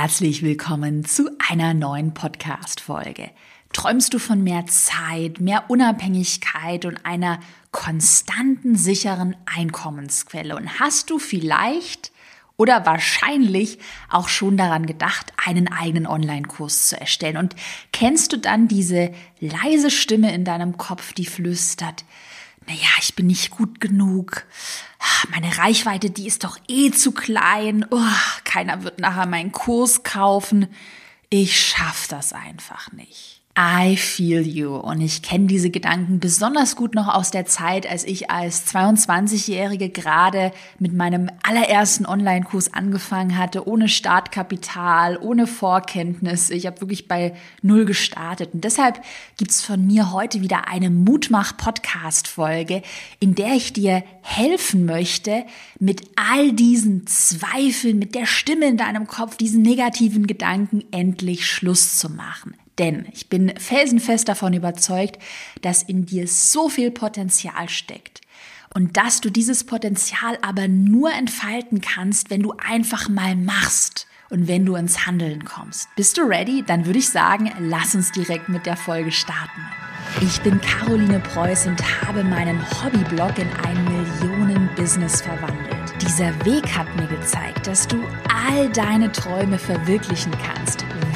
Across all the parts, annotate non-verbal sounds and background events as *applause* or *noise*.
herzlich willkommen zu einer neuen Podcast-Folge. Träumst du von mehr Zeit, mehr Unabhängigkeit und einer konstanten, sicheren Einkommensquelle? Und hast du vielleicht oder wahrscheinlich auch schon daran gedacht, einen eigenen Online-Kurs zu erstellen? Und kennst du dann diese leise Stimme in deinem Kopf, die flüstert, naja, ich bin nicht gut genug. Meine Reichweite, die ist doch eh zu klein. Oh, keiner wird nachher meinen Kurs kaufen. Ich schaff das einfach nicht. I feel you. Und ich kenne diese Gedanken besonders gut noch aus der Zeit, als ich als 22-Jährige gerade mit meinem allerersten Online-Kurs angefangen hatte, ohne Startkapital, ohne Vorkenntnis. Ich habe wirklich bei Null gestartet. Und deshalb gibt's von mir heute wieder eine Mutmach-Podcast-Folge, in der ich dir helfen möchte, mit all diesen Zweifeln, mit der Stimme in deinem Kopf, diesen negativen Gedanken endlich Schluss zu machen. Denn ich bin felsenfest davon überzeugt, dass in dir so viel Potenzial steckt. Und dass du dieses Potenzial aber nur entfalten kannst, wenn du einfach mal machst und wenn du ins Handeln kommst. Bist du ready? Dann würde ich sagen, lass uns direkt mit der Folge starten. Ich bin Caroline Preuß und habe meinen Hobbyblog in ein Millionen-Business verwandelt. Dieser Weg hat mir gezeigt, dass du all deine Träume verwirklichen kannst,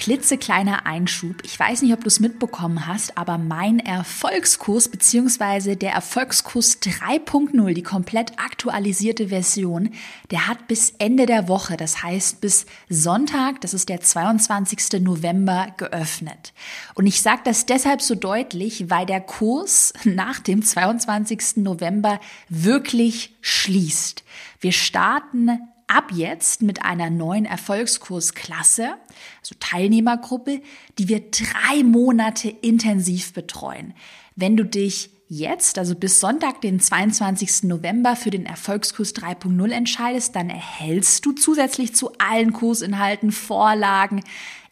Klitzekleiner Einschub. Ich weiß nicht, ob du es mitbekommen hast, aber mein Erfolgskurs bzw. der Erfolgskurs 3.0, die komplett aktualisierte Version, der hat bis Ende der Woche, das heißt bis Sonntag, das ist der 22. November, geöffnet. Und ich sage das deshalb so deutlich, weil der Kurs nach dem 22. November wirklich schließt. Wir starten ab jetzt mit einer neuen Erfolgskursklasse, also Teilnehmergruppe, die wir drei Monate intensiv betreuen. Wenn du dich jetzt, also bis Sonntag, den 22. November, für den Erfolgskurs 3.0 entscheidest, dann erhältst du zusätzlich zu allen Kursinhalten Vorlagen,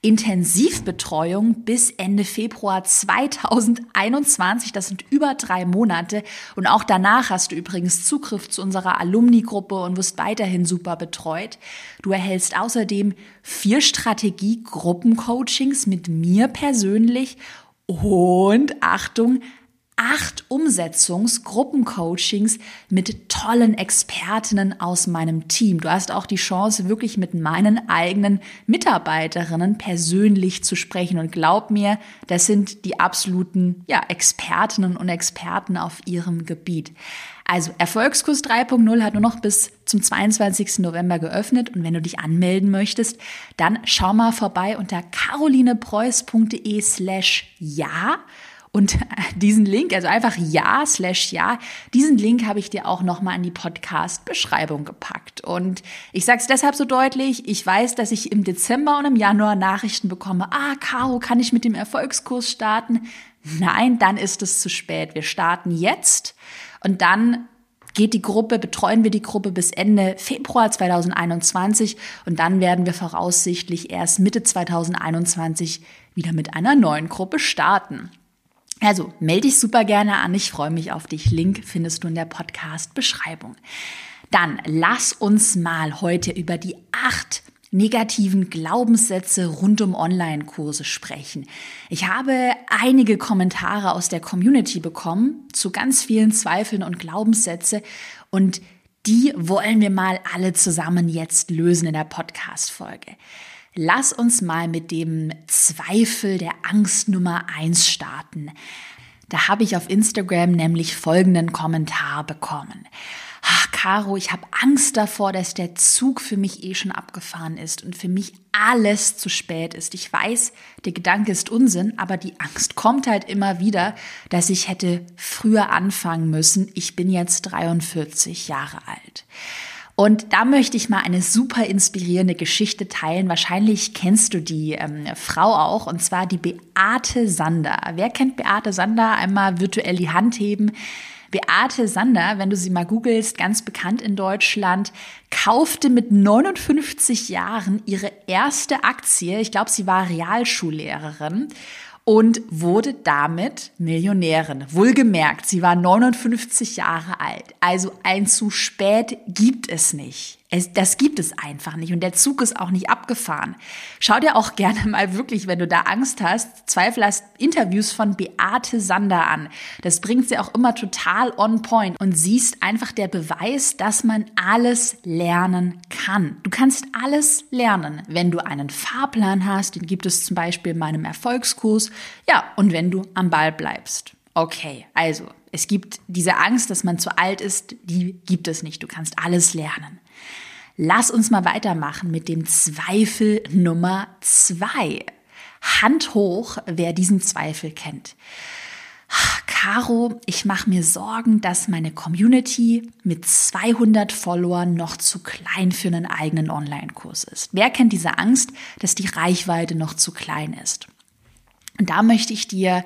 Intensivbetreuung bis Ende Februar 2021. Das sind über drei Monate. Und auch danach hast du übrigens Zugriff zu unserer Alumni-Gruppe und wirst weiterhin super betreut. Du erhältst außerdem vier Strategie-Gruppencoachings mit mir persönlich und Achtung, acht Umsetzungsgruppencoachings mit tollen Expertinnen aus meinem Team. Du hast auch die Chance, wirklich mit meinen eigenen Mitarbeiterinnen persönlich zu sprechen. Und glaub mir, das sind die absoluten ja, Expertinnen und Experten auf ihrem Gebiet. Also Erfolgskurs 3.0 hat nur noch bis zum 22. November geöffnet und wenn du dich anmelden möchtest, dann schau mal vorbei unter carolinepreuß.de slash ja und *laughs* diesen Link, also einfach ja slash ja, diesen Link habe ich dir auch nochmal in die Podcast-Beschreibung gepackt. Und ich sage es deshalb so deutlich, ich weiß, dass ich im Dezember und im Januar Nachrichten bekomme, ah, Caro, kann ich mit dem Erfolgskurs starten? Nein, dann ist es zu spät. Wir starten jetzt und dann geht die Gruppe, betreuen wir die Gruppe bis Ende Februar 2021 und dann werden wir voraussichtlich erst Mitte 2021 wieder mit einer neuen Gruppe starten. Also melde dich super gerne an. Ich freue mich auf dich. Link findest du in der Podcast-Beschreibung. Dann lass uns mal heute über die acht negativen Glaubenssätze rund um Online-Kurse sprechen. Ich habe einige Kommentare aus der Community bekommen zu ganz vielen Zweifeln und Glaubenssätze und die wollen wir mal alle zusammen jetzt lösen in der Podcast-Folge. Lass uns mal mit dem Zweifel der Angst Nummer eins starten. Da habe ich auf Instagram nämlich folgenden Kommentar bekommen. Ach, Caro, ich habe Angst davor, dass der Zug für mich eh schon abgefahren ist und für mich alles zu spät ist. Ich weiß, der Gedanke ist Unsinn, aber die Angst kommt halt immer wieder, dass ich hätte früher anfangen müssen. Ich bin jetzt 43 Jahre alt. Und da möchte ich mal eine super inspirierende Geschichte teilen. Wahrscheinlich kennst du die ähm, Frau auch, und zwar die Beate Sander. Wer kennt Beate Sander? Einmal virtuell die Hand heben. Beate Sander, wenn du sie mal googelst, ganz bekannt in Deutschland, kaufte mit 59 Jahren ihre erste Aktie. Ich glaube, sie war Realschullehrerin und wurde damit Millionärin. Wohlgemerkt, sie war 59 Jahre alt. Also ein zu spät gibt es nicht. Es, das gibt es einfach nicht und der Zug ist auch nicht abgefahren. Schau dir auch gerne mal wirklich, wenn du da Angst hast, Zweifel hast, Interviews von Beate Sander an. Das bringt sie auch immer total on point und siehst einfach der Beweis, dass man alles lernen kann. Du kannst alles lernen, wenn du einen Fahrplan hast, den gibt es zum Beispiel in meinem Erfolgskurs, ja, und wenn du am Ball bleibst. Okay, also es gibt diese Angst, dass man zu alt ist, die gibt es nicht. Du kannst alles lernen. Lass uns mal weitermachen mit dem Zweifel Nummer zwei. Hand hoch, wer diesen Zweifel kennt. Caro, ich mache mir Sorgen, dass meine Community mit 200 Followern noch zu klein für einen eigenen Online-Kurs ist. Wer kennt diese Angst, dass die Reichweite noch zu klein ist? Und da möchte ich dir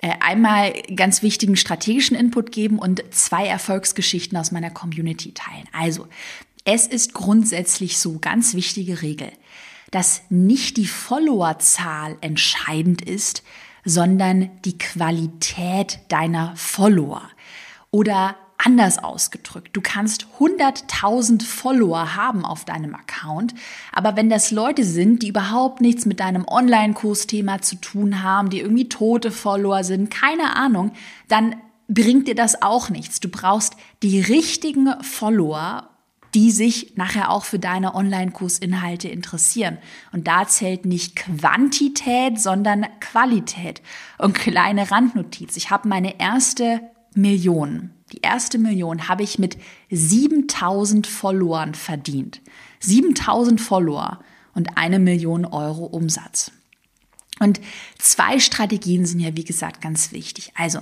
äh, einmal ganz wichtigen strategischen Input geben und zwei Erfolgsgeschichten aus meiner Community teilen. Also, es ist grundsätzlich so, ganz wichtige Regel, dass nicht die Followerzahl entscheidend ist, sondern die Qualität deiner Follower. Oder anders ausgedrückt, du kannst 100.000 Follower haben auf deinem Account, aber wenn das Leute sind, die überhaupt nichts mit deinem Online-Kursthema zu tun haben, die irgendwie tote Follower sind, keine Ahnung, dann bringt dir das auch nichts. Du brauchst die richtigen Follower die sich nachher auch für deine Online-Kursinhalte interessieren. Und da zählt nicht Quantität, sondern Qualität. Und kleine Randnotiz. Ich habe meine erste Million, die erste Million habe ich mit 7000 Followern verdient. 7000 Follower und eine Million Euro Umsatz. Und zwei Strategien sind ja, wie gesagt, ganz wichtig. Also,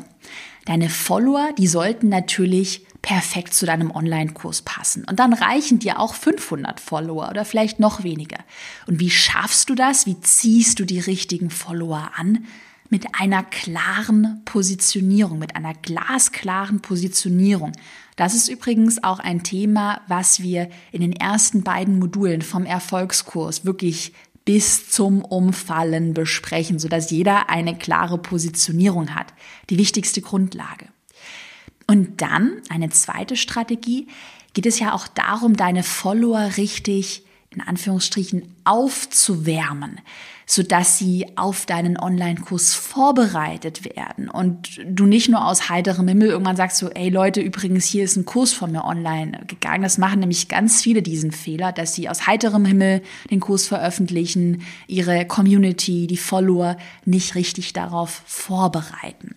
deine Follower, die sollten natürlich perfekt zu deinem Online-Kurs passen. Und dann reichen dir auch 500 Follower oder vielleicht noch weniger. Und wie schaffst du das? Wie ziehst du die richtigen Follower an? Mit einer klaren Positionierung, mit einer glasklaren Positionierung. Das ist übrigens auch ein Thema, was wir in den ersten beiden Modulen vom Erfolgskurs wirklich bis zum Umfallen besprechen, sodass jeder eine klare Positionierung hat. Die wichtigste Grundlage. Und dann eine zweite Strategie geht es ja auch darum, deine Follower richtig in Anführungsstrichen aufzuwärmen, sodass sie auf deinen Online-Kurs vorbereitet werden und du nicht nur aus heiterem Himmel irgendwann sagst so, ey Leute, übrigens hier ist ein Kurs von mir online gegangen. Das machen nämlich ganz viele diesen Fehler, dass sie aus heiterem Himmel den Kurs veröffentlichen, ihre Community, die Follower nicht richtig darauf vorbereiten.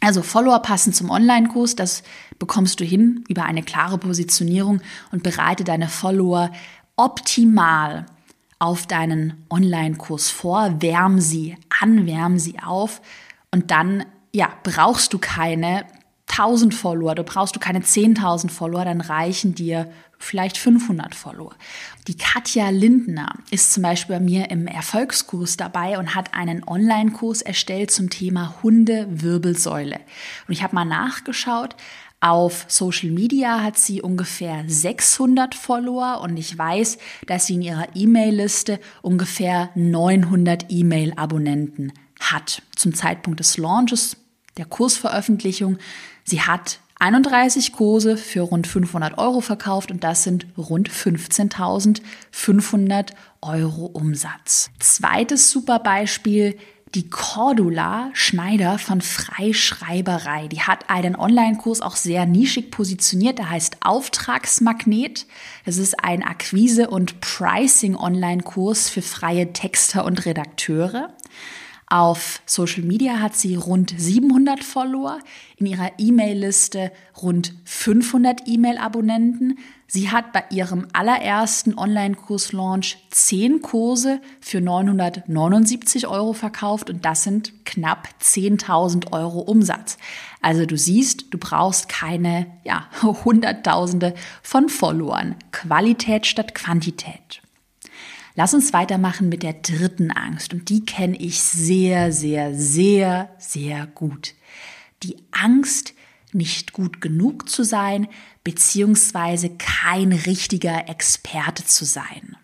Also Follower passen zum Online-Kurs, das bekommst du hin über eine klare Positionierung und bereite deine Follower optimal auf deinen Online-Kurs vor, wärm sie an, wärm sie auf. Und dann ja, brauchst du keine 1000 Follower, du brauchst du keine 10.000 Follower, dann reichen dir vielleicht 500 Follower. Die Katja Lindner ist zum Beispiel bei mir im Erfolgskurs dabei und hat einen Online-Kurs erstellt zum Thema Hundewirbelsäule. Und ich habe mal nachgeschaut. Auf Social Media hat sie ungefähr 600 Follower und ich weiß, dass sie in ihrer E-Mail-Liste ungefähr 900 E-Mail-Abonnenten hat. Zum Zeitpunkt des Launches, der Kursveröffentlichung. Sie hat 31 Kurse für rund 500 Euro verkauft und das sind rund 15.500 Euro Umsatz. Zweites super Beispiel, die Cordula Schneider von Freischreiberei. Die hat einen Online-Kurs auch sehr nischig positioniert, der heißt Auftragsmagnet. Das ist ein Akquise- und Pricing-Online-Kurs für freie Texter und Redakteure. Auf Social Media hat sie rund 700 Follower, in ihrer E-Mail-Liste rund 500 E-Mail-Abonnenten. Sie hat bei ihrem allerersten Online-Kurs-Launch 10 Kurse für 979 Euro verkauft und das sind knapp 10.000 Euro Umsatz. Also du siehst, du brauchst keine ja, *laughs* Hunderttausende von Followern. Qualität statt Quantität. Lass uns weitermachen mit der dritten Angst und die kenne ich sehr, sehr, sehr, sehr gut. Die Angst, nicht gut genug zu sein, beziehungsweise kein richtiger Experte zu sein.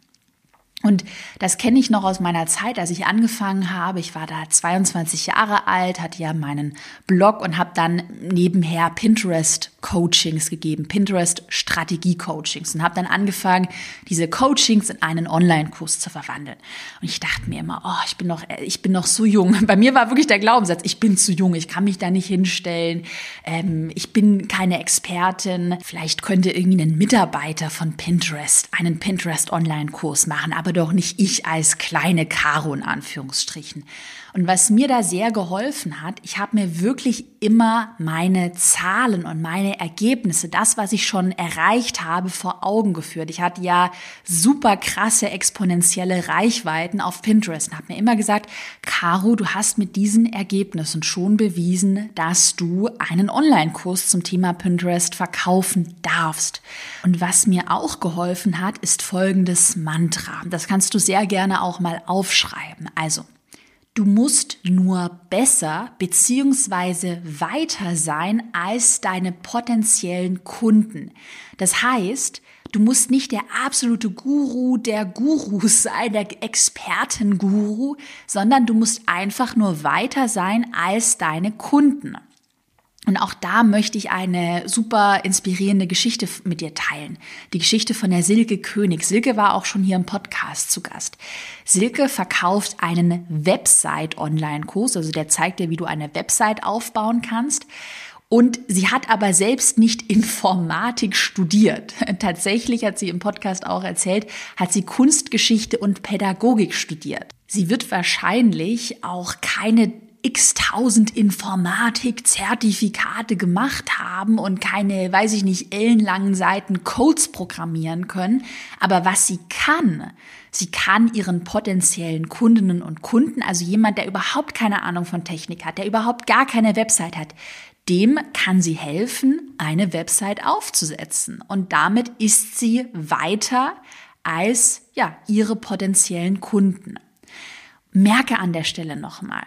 Und das kenne ich noch aus meiner Zeit, als ich angefangen habe. Ich war da 22 Jahre alt, hatte ja meinen Blog und habe dann nebenher Pinterest Coachings gegeben, Pinterest Strategie Coachings und habe dann angefangen, diese Coachings in einen Online-Kurs zu verwandeln. Und ich dachte mir immer, oh, ich bin noch, ich bin noch so jung. Bei mir war wirklich der Glaubenssatz, ich bin zu jung, ich kann mich da nicht hinstellen, ähm, ich bin keine Expertin. Vielleicht könnte irgendwie ein Mitarbeiter von Pinterest einen Pinterest Online-Kurs machen, aber doch nicht ich als kleine Karo in Anführungsstrichen. Und was mir da sehr geholfen hat, ich habe mir wirklich immer meine Zahlen und meine Ergebnisse, das, was ich schon erreicht habe, vor Augen geführt. Ich hatte ja super krasse exponentielle Reichweiten auf Pinterest und habe mir immer gesagt, Caro, du hast mit diesen Ergebnissen schon bewiesen, dass du einen Online-Kurs zum Thema Pinterest verkaufen darfst. Und was mir auch geholfen hat, ist folgendes Mantra. Das kannst du sehr gerne auch mal aufschreiben. Also, Du musst nur besser beziehungsweise weiter sein als deine potenziellen Kunden. Das heißt, du musst nicht der absolute Guru der Gurus *laughs* sein, der Expertenguru, sondern du musst einfach nur weiter sein als deine Kunden. Und auch da möchte ich eine super inspirierende Geschichte mit dir teilen. Die Geschichte von der Silke König. Silke war auch schon hier im Podcast zu Gast. Silke verkauft einen Website-Online-Kurs, also der zeigt dir, wie du eine Website aufbauen kannst. Und sie hat aber selbst nicht *laughs* Informatik studiert. *laughs* Tatsächlich hat sie im Podcast auch erzählt, hat sie Kunstgeschichte und Pädagogik studiert. Sie wird wahrscheinlich auch keine x-tausend Informatik-Zertifikate gemacht haben und keine, weiß ich nicht, ellenlangen Seiten Codes programmieren können. Aber was sie kann, sie kann ihren potenziellen Kundinnen und Kunden, also jemand, der überhaupt keine Ahnung von Technik hat, der überhaupt gar keine Website hat, dem kann sie helfen, eine Website aufzusetzen. Und damit ist sie weiter als, ja, ihre potenziellen Kunden. Merke an der Stelle nochmal,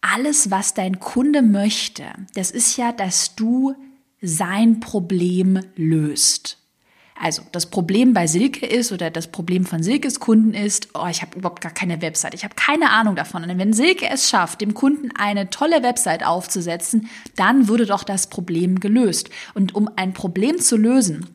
alles, was dein Kunde möchte, das ist ja, dass du sein Problem löst. Also das Problem bei Silke ist oder das Problem von Silkes Kunden ist, oh, ich habe überhaupt gar keine Website, ich habe keine Ahnung davon. Und wenn Silke es schafft, dem Kunden eine tolle Website aufzusetzen, dann würde doch das Problem gelöst. Und um ein Problem zu lösen,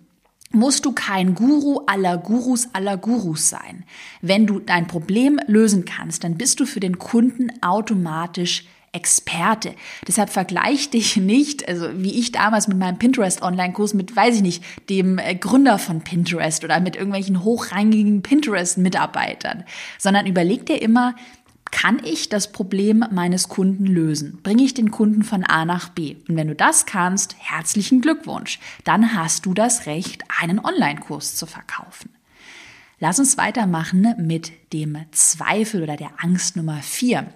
musst du kein Guru aller Gurus aller Gurus sein. Wenn du dein Problem lösen kannst, dann bist du für den Kunden automatisch Experte. Deshalb vergleich dich nicht, also wie ich damals mit meinem Pinterest Online-Kurs mit, weiß ich nicht, dem äh, Gründer von Pinterest oder mit irgendwelchen hochrangigen Pinterest-Mitarbeitern, sondern überleg dir immer, kann ich das Problem meines Kunden lösen? Bringe ich den Kunden von A nach B? Und wenn du das kannst, herzlichen Glückwunsch. Dann hast du das Recht, einen Online-Kurs zu verkaufen. Lass uns weitermachen mit dem Zweifel oder der Angst Nummer vier.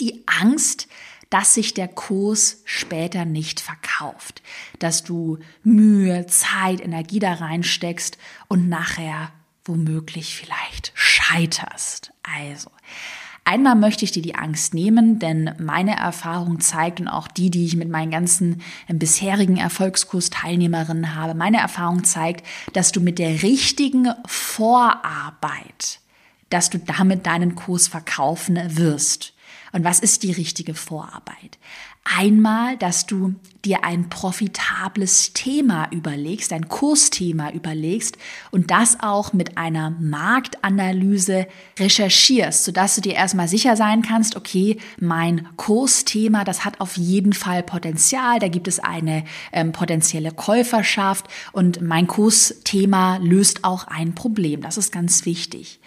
Die Angst, dass sich der Kurs später nicht verkauft, dass du Mühe, Zeit, Energie da reinsteckst und nachher womöglich vielleicht scheiterst. Also, Einmal möchte ich dir die Angst nehmen, denn meine Erfahrung zeigt und auch die, die ich mit meinen ganzen äh, bisherigen Erfolgskurs-Teilnehmerinnen habe, meine Erfahrung zeigt, dass du mit der richtigen Vorarbeit, dass du damit deinen Kurs verkaufen wirst. Und was ist die richtige Vorarbeit? Einmal, dass du dir ein profitables Thema überlegst, ein Kursthema überlegst und das auch mit einer Marktanalyse recherchierst, sodass du dir erstmal sicher sein kannst, okay, mein Kursthema, das hat auf jeden Fall Potenzial, da gibt es eine ähm, potenzielle Käuferschaft und mein Kursthema löst auch ein Problem. Das ist ganz wichtig.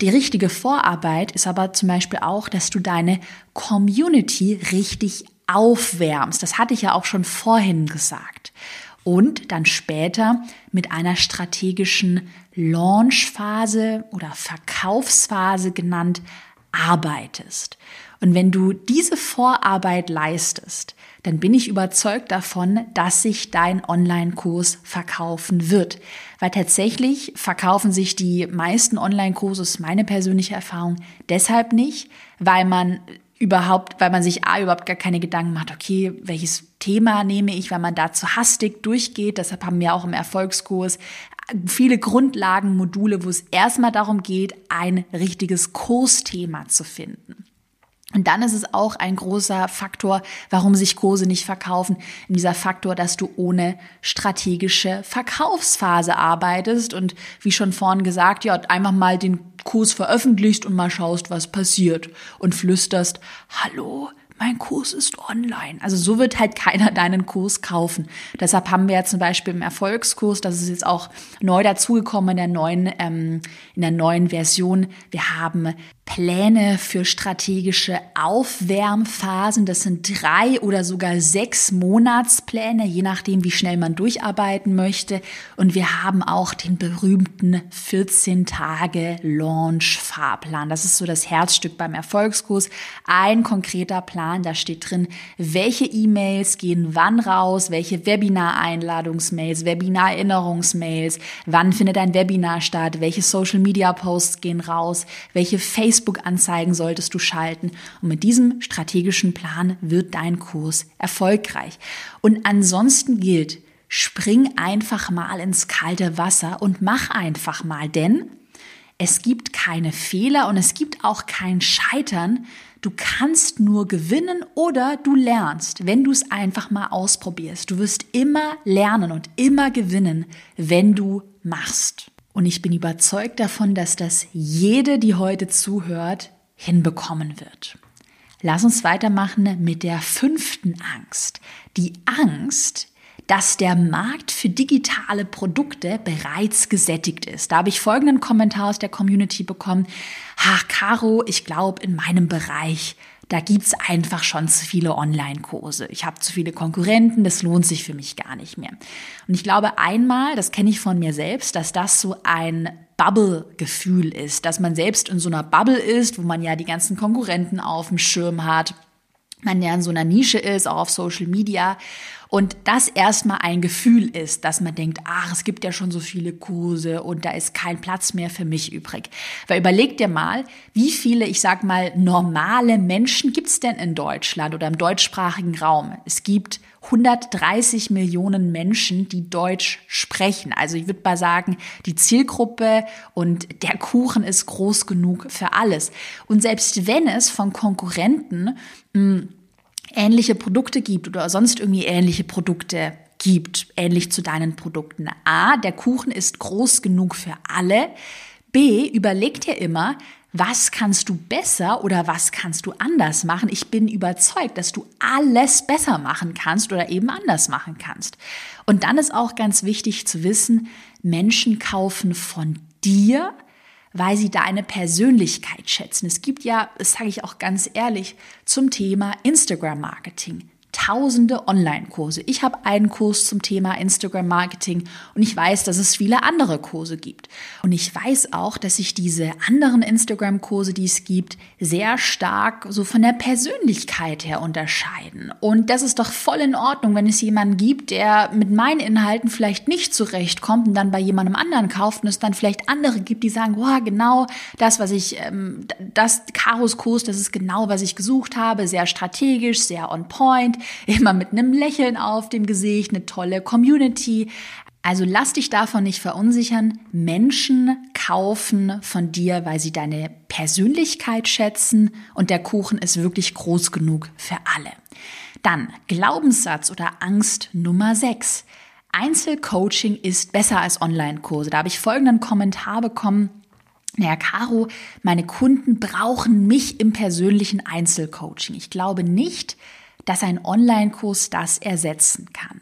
Die richtige Vorarbeit ist aber zum Beispiel auch, dass du deine Community richtig aufwärmst. Das hatte ich ja auch schon vorhin gesagt. Und dann später mit einer strategischen Launchphase oder Verkaufsphase genannt arbeitest. Und wenn du diese Vorarbeit leistest, dann bin ich überzeugt davon, dass sich dein Online-Kurs verkaufen wird. Weil tatsächlich verkaufen sich die meisten Online-Kurse, meine persönliche Erfahrung, deshalb nicht, weil man überhaupt, weil man sich A, überhaupt gar keine Gedanken macht, okay, welches Thema nehme ich, weil man da zu hastig durchgeht. Deshalb haben wir auch im Erfolgskurs viele Grundlagenmodule, wo es erstmal darum geht, ein richtiges Kursthema zu finden. Und dann ist es auch ein großer Faktor, warum sich Kurse nicht verkaufen. In dieser Faktor, dass du ohne strategische Verkaufsphase arbeitest und wie schon vorhin gesagt, ja, einfach mal den Kurs veröffentlichst und mal schaust, was passiert und flüsterst, hallo, mein Kurs ist online. Also so wird halt keiner *laughs* deinen Kurs kaufen. Deshalb haben wir ja zum Beispiel im Erfolgskurs, das ist jetzt auch neu dazugekommen in der neuen, ähm, in der neuen Version, wir haben Pläne für strategische Aufwärmphasen. Das sind drei oder sogar sechs Monatspläne, je nachdem, wie schnell man durcharbeiten möchte. Und wir haben auch den berühmten 14 Tage Launch Fahrplan. Das ist so das Herzstück beim Erfolgskurs. Ein konkreter Plan, da steht drin, welche E-Mails gehen wann raus, welche Webinar-Einladungsmails, Webinar-Erinnerungsmails, wann findet ein Webinar statt, welche Social-Media-Posts gehen raus, welche Facebook Facebook-Anzeigen solltest du schalten. Und mit diesem strategischen Plan wird dein Kurs erfolgreich. Und ansonsten gilt, spring einfach mal ins kalte Wasser und mach einfach mal, denn es gibt keine Fehler und es gibt auch kein Scheitern. Du kannst nur gewinnen oder du lernst, wenn du es einfach mal ausprobierst. Du wirst immer lernen und immer gewinnen, wenn du machst. Und ich bin überzeugt davon, dass das jede, die heute zuhört, hinbekommen wird. Lass uns weitermachen mit der fünften Angst. Die Angst, dass der Markt für digitale Produkte bereits gesättigt ist. Da habe ich folgenden Kommentar aus der Community bekommen. Ach, Caro, ich glaube, in meinem Bereich da gibt's einfach schon zu viele Online-Kurse. Ich habe zu viele Konkurrenten, das lohnt sich für mich gar nicht mehr. Und ich glaube einmal, das kenne ich von mir selbst, dass das so ein Bubble-Gefühl ist, dass man selbst in so einer Bubble ist, wo man ja die ganzen Konkurrenten auf dem Schirm hat, man ja in so einer Nische ist, auch auf Social Media und das erstmal ein Gefühl ist, dass man denkt, ach, es gibt ja schon so viele Kurse und da ist kein Platz mehr für mich übrig. Weil überleg dir mal, wie viele, ich sag mal, normale Menschen gibt's denn in Deutschland oder im deutschsprachigen Raum? Es gibt 130 Millionen Menschen, die Deutsch sprechen. Also ich würde mal sagen, die Zielgruppe und der Kuchen ist groß genug für alles. Und selbst wenn es von Konkurrenten mh, hm, ähnliche Produkte gibt oder sonst irgendwie ähnliche Produkte gibt, ähnlich zu deinen Produkten. A, der Kuchen ist groß genug für alle. B, überleg dir immer, was kannst du besser oder was kannst du anders machen? Ich bin überzeugt, dass du alles besser machen kannst oder eben anders machen kannst. Und dann ist auch ganz wichtig zu wissen, Menschen kaufen von dir, weil sie deine Persönlichkeit schätzen. Es gibt ja, das sage ich auch ganz ehrlich, zum Thema Instagram-Marketing tausende Online-Kurse. Ich habe einen Kurs zum Thema Instagram-Marketing und ich weiß, dass es viele andere Kurse gibt. Und ich weiß auch, dass sich diese anderen Instagram-Kurse, die es gibt, sehr stark so von der Persönlichkeit her unterscheiden. Und das ist doch voll in Ordnung, wenn es jemanden gibt, der mit meinen Inhalten vielleicht nicht zurechtkommt und dann bei jemandem anderen kauft und es dann vielleicht andere gibt, die sagen, wow, genau das, was ich, ähm, das Karos Kurs, das ist genau, was ich gesucht habe, sehr strategisch, sehr on point immer mit einem Lächeln auf dem Gesicht, eine tolle Community. Also lass dich davon nicht verunsichern. Menschen kaufen von dir, weil sie deine Persönlichkeit schätzen und der Kuchen ist wirklich groß genug für alle. Dann Glaubenssatz oder Angst Nummer 6. Einzelcoaching ist besser als Online-Kurse. Da habe ich folgenden Kommentar bekommen. Naja, Caro, meine Kunden brauchen mich im persönlichen Einzelcoaching. Ich glaube nicht, dass ein Online-Kurs das ersetzen kann.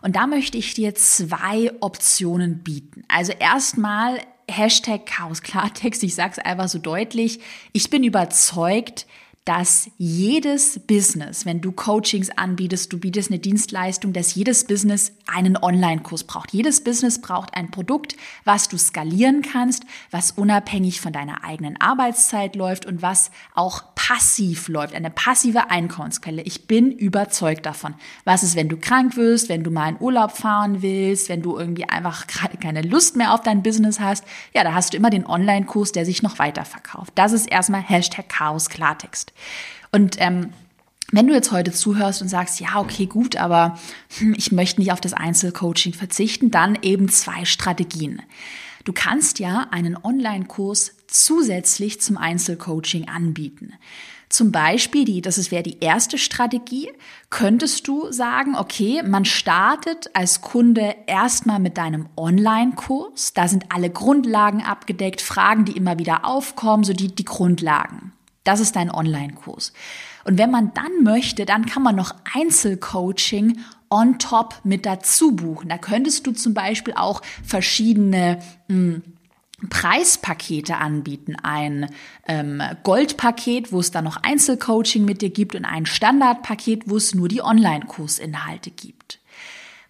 Und da möchte ich dir zwei Optionen bieten. Also erstmal Hashtag Chaos Klartext, ich sage es einfach so deutlich. Ich bin überzeugt, dass jedes Business, wenn du Coachings anbietest, du bietest eine Dienstleistung, dass jedes Business einen Online-Kurs braucht. Jedes Business braucht ein Produkt, was du skalieren kannst, was unabhängig von deiner eigenen Arbeitszeit läuft und was auch passiv läuft, eine passive Einkommensquelle. Ich bin überzeugt davon. Was ist, wenn du krank wirst, wenn du mal in Urlaub fahren willst, wenn du irgendwie einfach gerade keine Lust mehr auf dein Business hast? Ja, da hast du immer den Online-Kurs, der sich noch weiter verkauft. Das ist erstmal Hashtag Chaos Klartext. Und ähm, wenn du jetzt heute zuhörst und sagst, ja, okay, gut, aber hm, ich möchte nicht auf das Einzelcoaching verzichten, dann eben zwei Strategien. Du kannst ja einen Online-Kurs zusätzlich zum Einzelcoaching anbieten. Zum Beispiel, die, das wäre die erste Strategie, könntest du sagen, okay, man startet als Kunde erstmal mit deinem Online-Kurs. Da sind alle Grundlagen abgedeckt, Fragen, die immer wieder aufkommen, so die, die Grundlagen. Das ist dein Online-Kurs. Und wenn man dann möchte, dann kann man noch Einzelcoaching on top mit dazu buchen. Da könntest du zum Beispiel auch verschiedene mh, hm, Preispakete anbieten. Ein ähm, Goldpaket, wo es dann noch Einzelcoaching mit dir gibt und ein Standardpaket, wo es nur die Online-Kursinhalte gibt.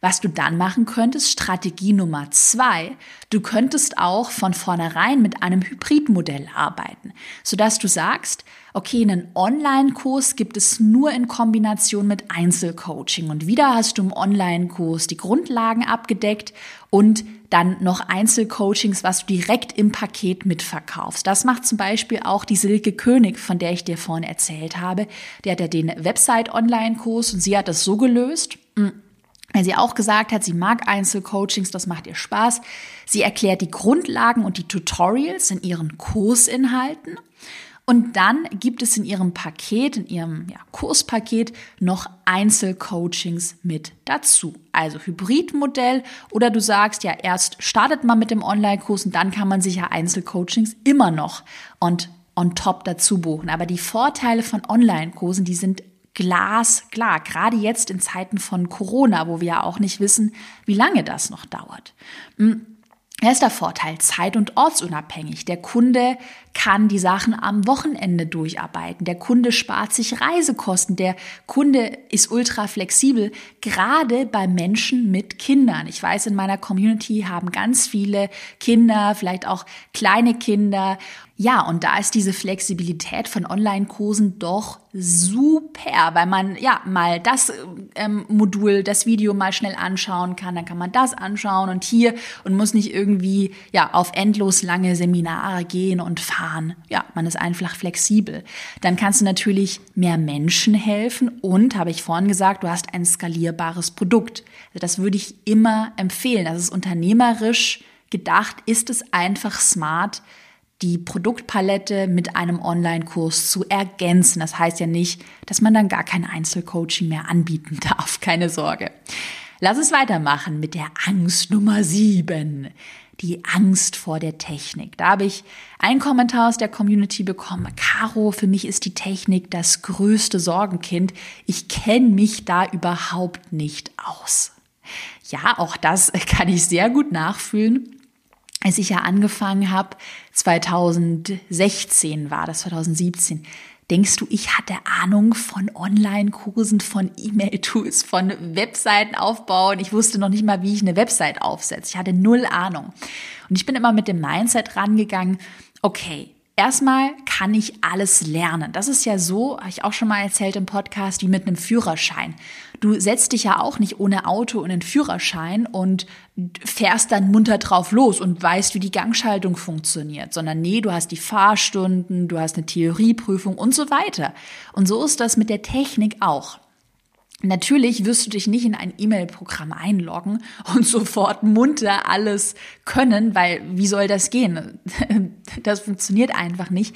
Was du dann machen könntest, Strategie Nummer zwei, du könntest auch von vornherein mit einem Hybridmodell arbeiten, sodass du sagst, okay, einen Online-Kurs gibt es nur in Kombination mit Einzelcoaching und wieder hast du im Online-Kurs die Grundlagen abgedeckt und dann noch Einzelcoachings, was du direkt im Paket mitverkaufst. Das macht zum Beispiel auch die Silke König, von der ich dir vorhin erzählt habe. Der hat ja den Website-Online-Kurs und sie hat das so gelöst. Hm, weil sie auch gesagt hat, sie mag Einzelcoachings, das macht ihr Spaß. Sie erklärt die Grundlagen und die Tutorials in ihren Kursinhalten. Und dann gibt es in ihrem Paket, in ihrem ja, Kurspaket noch Einzelcoachings mit dazu. Also Hybridmodell oder du sagst ja, erst startet man mit dem Online-Kurs und dann kann man sich ja Einzelcoachings immer noch und on top dazu buchen. Aber die Vorteile von Online-Kursen, die sind glasklar, gerade jetzt in Zeiten von Corona, wo wir ja auch nicht wissen, wie lange das noch dauert. Hm, Erster Vorteil, zeit- und ortsunabhängig. Der Kunde kann die Sachen am Wochenende durcharbeiten. Der Kunde spart sich Reisekosten. Der Kunde ist ultra flexibel, gerade bei Menschen mit Kindern. Ich weiß, in meiner Community haben ganz viele Kinder, vielleicht auch kleine Kinder. Ja, und da ist diese Flexibilität von Online-Kursen doch super, weil man ja mal das ähm, Modul, das Video mal schnell anschauen kann, dann kann man das anschauen und hier und muss nicht irgendwie ja auf endlos lange Seminare gehen und fahren. Ja, man ist einfach flexibel. Dann kannst du natürlich mehr Menschen helfen und, habe ich vorhin gesagt, du hast ein skalierbares Produkt. Also das würde ich immer empfehlen. Das ist unternehmerisch gedacht, ist es einfach smart, die Produktpalette mit einem Online-Kurs zu ergänzen. Das heißt ja nicht, dass man dann gar kein Einzelcoaching mehr anbieten *laughs* darf. Keine Sorge. Lass es weitermachen mit der Angst Nummer sieben. Die Angst vor der Technik. Da habe ich einen Kommentar aus der Community bekommen. Caro, für mich ist die Technik das größte Sorgenkind. Ich kenne mich da überhaupt nicht aus. Ja, auch das *laughs* kann ich sehr gut nachfühlen als ich ja angefangen habe, 2016 war das, 2017, denkst du, ich hatte Ahnung von Online-Kursen, von E-Mail-Tools, von Webseiten aufbauen? Ich wusste noch nicht mal, wie ich eine Website aufsetze. Ich hatte null Ahnung. Und ich bin immer mit dem Mindset rangegangen, okay, Erstmal kann ich alles lernen. Das ist ja so, habe ich auch schon mal erzählt im Podcast, wie mit einem Führerschein. Du setzt dich ja auch nicht ohne Auto in den Führerschein und fährst dann munter drauf los und weißt, wie die Gangschaltung funktioniert, sondern nee, du hast die Fahrstunden, du hast eine Theorieprüfung und so weiter. Und so ist das mit der Technik auch. Natürlich wirst du dich nicht in ein E-Mail-Programm einloggen *laughs* und sofort munter alles können, weil wie soll das gehen? *laughs* Das funktioniert einfach nicht.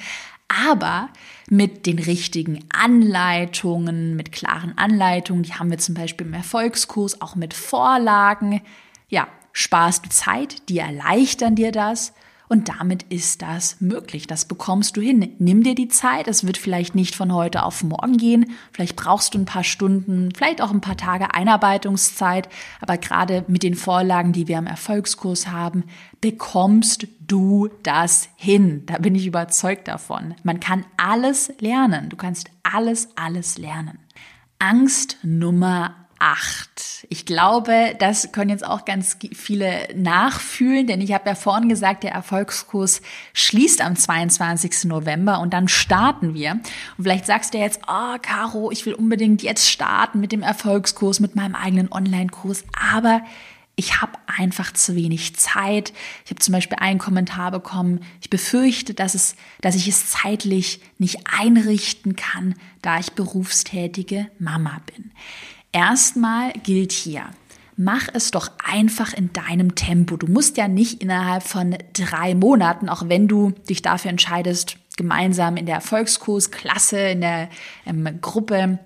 Aber mit den richtigen Anleitungen, mit klaren Anleitungen, die haben wir zum Beispiel im Erfolgskurs, auch mit Vorlagen, ja, sparst du Zeit, die erleichtern dir das und damit ist das möglich. Das bekommst du hin. Nimm dir die Zeit. Es wird vielleicht nicht von heute auf morgen gehen. Vielleicht brauchst du ein paar Stunden, vielleicht auch ein paar Tage Einarbeitungszeit. Aber gerade mit den Vorlagen, die wir im Erfolgskurs haben, bekommst du das hin. Da bin ich überzeugt davon. Man kann alles lernen. Du kannst alles, alles lernen. Angst Nummer acht. Ich glaube, das können jetzt auch ganz viele nachfühlen, denn ich habe ja vorhin gesagt, der Erfolgskurs schließt am 22. November und dann starten wir. Und vielleicht sagst du jetzt, oh, Caro, ich will unbedingt jetzt starten mit dem Erfolgskurs, mit meinem eigenen Online-Kurs, aber ich habe einfach zu wenig Zeit. Ich habe zum Beispiel einen Kommentar bekommen, ich befürchte, dass, es, dass ich es zeitlich nicht einrichten kann, da ich berufstätige Mama bin. Erstmal gilt hier, mach es doch einfach in deinem Tempo. Du musst ja nicht innerhalb von drei Monaten, auch wenn du dich dafür entscheidest, gemeinsam in der Erfolgskursklasse, in der ähm, Gruppe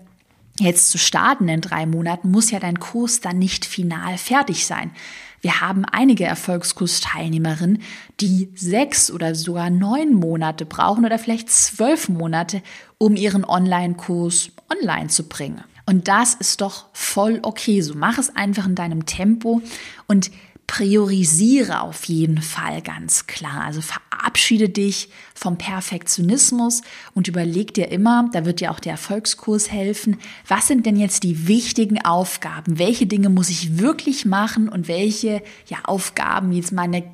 jetzt zu starten in drei Monaten, muss ja dein Kurs dann nicht final fertig sein. Wir haben einige Erfolgskursteilnehmerinnen, die sechs oder sogar neun Monate brauchen oder vielleicht zwölf Monate, um ihren Online-Kurs online zu bringen. Und das ist doch voll okay. So mach es einfach in deinem Tempo und priorisiere auf jeden Fall ganz klar. Also verabschiede dich vom Perfektionismus und überleg dir immer, da wird dir auch der Erfolgskurs helfen, was sind denn jetzt die wichtigen Aufgaben? Welche Dinge muss ich wirklich machen und welche ja, Aufgaben, wie jetzt meine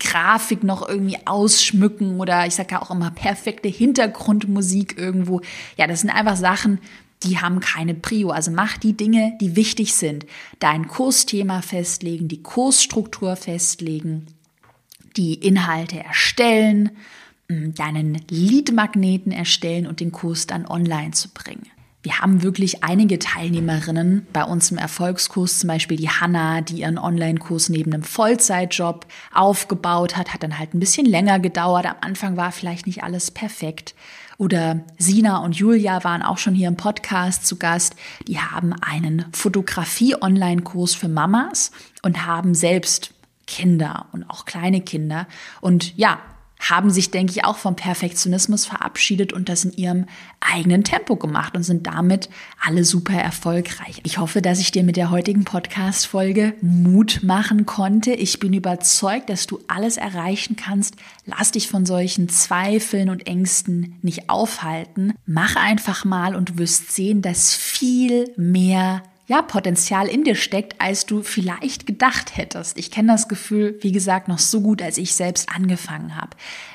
Grafik noch irgendwie ausschmücken oder ich sage ja auch immer perfekte Hintergrundmusik irgendwo. Ja, das sind einfach Sachen, die haben keine Prio. Also mach die Dinge, die wichtig sind. Dein Kursthema festlegen, die Kursstruktur festlegen, die Inhalte erstellen, mm, deinen Leadmagneten erstellen und den Kurs dann online zu bringen. Wir haben wirklich einige Teilnehmerinnen bei uns im Erfolgskurs, zum Beispiel die Hanna, die ihren Online-Kurs neben einem Vollzeitjob aufgebaut hat, hat dann halt ein bisschen länger gedauert. Am Anfang war vielleicht nicht alles perfekt. Oder Sina und Julia waren auch schon hier im Podcast zu Gast. Die haben einen Fotografie-Online-Kurs für Mamas und haben selbst Kinder und auch kleine Kinder. Und ja, haben sich, denke ich, auch vom Perfektionismus verabschiedet und das in ihrem eigenen Tempo gemacht und sind damit alle super erfolgreich. Ich hoffe, dass ich dir mit der heutigen Podcast-Folge Mut machen konnte. Ich bin überzeugt, dass du alles erreichen kannst. Lass dich von solchen Zweifeln und Ängsten nicht aufhalten. Mach einfach mal und du wirst sehen, dass viel mehr ja, Potenzial in dir steckt, als du vielleicht gedacht hättest. Ich kenne das Gefühl, wie gesagt, noch so gut, als ich selbst angefangen habe.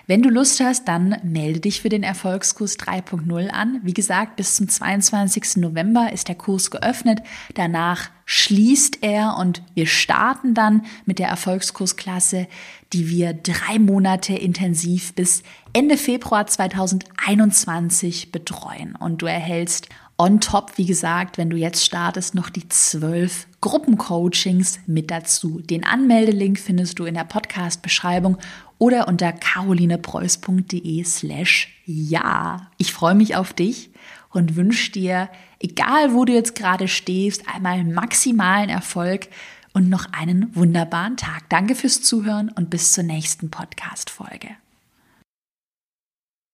Wenn du Lust hast, dann melde dich für den Erfolgskurs 3.0 an. Wie gesagt, bis zum 22. November ist der Kurs geöffnet. Danach schließt er und wir starten dann mit der Erfolgskursklasse, die wir drei Monate intensiv bis Ende Februar 2021 betreuen. Und du erhältst on top, wie gesagt, wenn du jetzt startest, noch die zwölf Gruppencoachings mit dazu. Den Anmeldelink findest du in der Podcast-Beschreibung oder unter carolinepreuß.de slash ja. Ich freue mich auf dich und wünsche dir, egal wo du jetzt gerade stehst, einmal maximalen Erfolg und noch einen wunderbaren Tag. Danke fürs Zuhören und bis zur nächsten Podcast-Folge.